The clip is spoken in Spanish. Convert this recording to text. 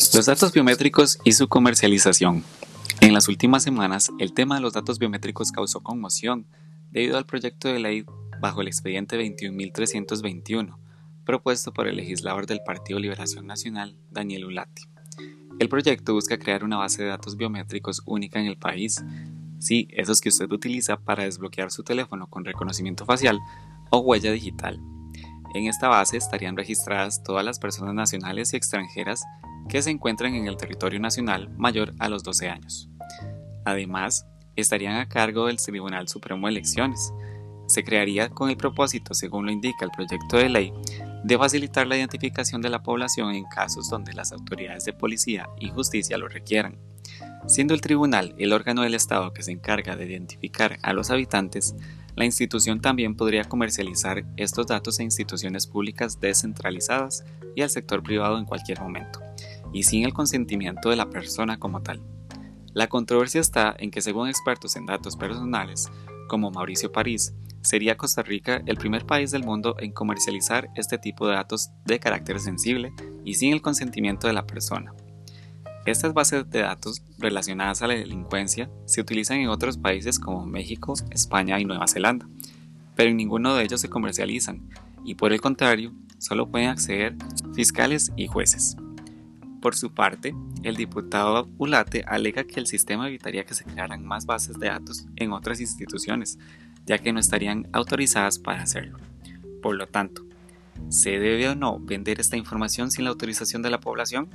Los datos biométricos y su comercialización. En las últimas semanas, el tema de los datos biométricos causó conmoción debido al proyecto de ley bajo el expediente 21.321, propuesto por el legislador del Partido Liberación Nacional, Daniel Ulati. El proyecto busca crear una base de datos biométricos única en el país, sí, esos que usted utiliza para desbloquear su teléfono con reconocimiento facial o huella digital. En esta base estarían registradas todas las personas nacionales y extranjeras que se encuentran en el territorio nacional mayor a los 12 años. Además, estarían a cargo del Tribunal Supremo de Elecciones. Se crearía con el propósito, según lo indica el proyecto de ley, de facilitar la identificación de la población en casos donde las autoridades de policía y justicia lo requieran. Siendo el tribunal el órgano del Estado que se encarga de identificar a los habitantes, la institución también podría comercializar estos datos a instituciones públicas descentralizadas y al sector privado en cualquier momento, y sin el consentimiento de la persona como tal. La controversia está en que según expertos en datos personales, como Mauricio París, sería Costa Rica el primer país del mundo en comercializar este tipo de datos de carácter sensible y sin el consentimiento de la persona. Estas bases de datos relacionadas a la delincuencia se utilizan en otros países como México, España y Nueva Zelanda, pero en ninguno de ellos se comercializan y por el contrario, solo pueden acceder fiscales y jueces. Por su parte, el diputado Ulate alega que el sistema evitaría que se crearan más bases de datos en otras instituciones, ya que no estarían autorizadas para hacerlo. Por lo tanto, ¿se debe o no vender esta información sin la autorización de la población?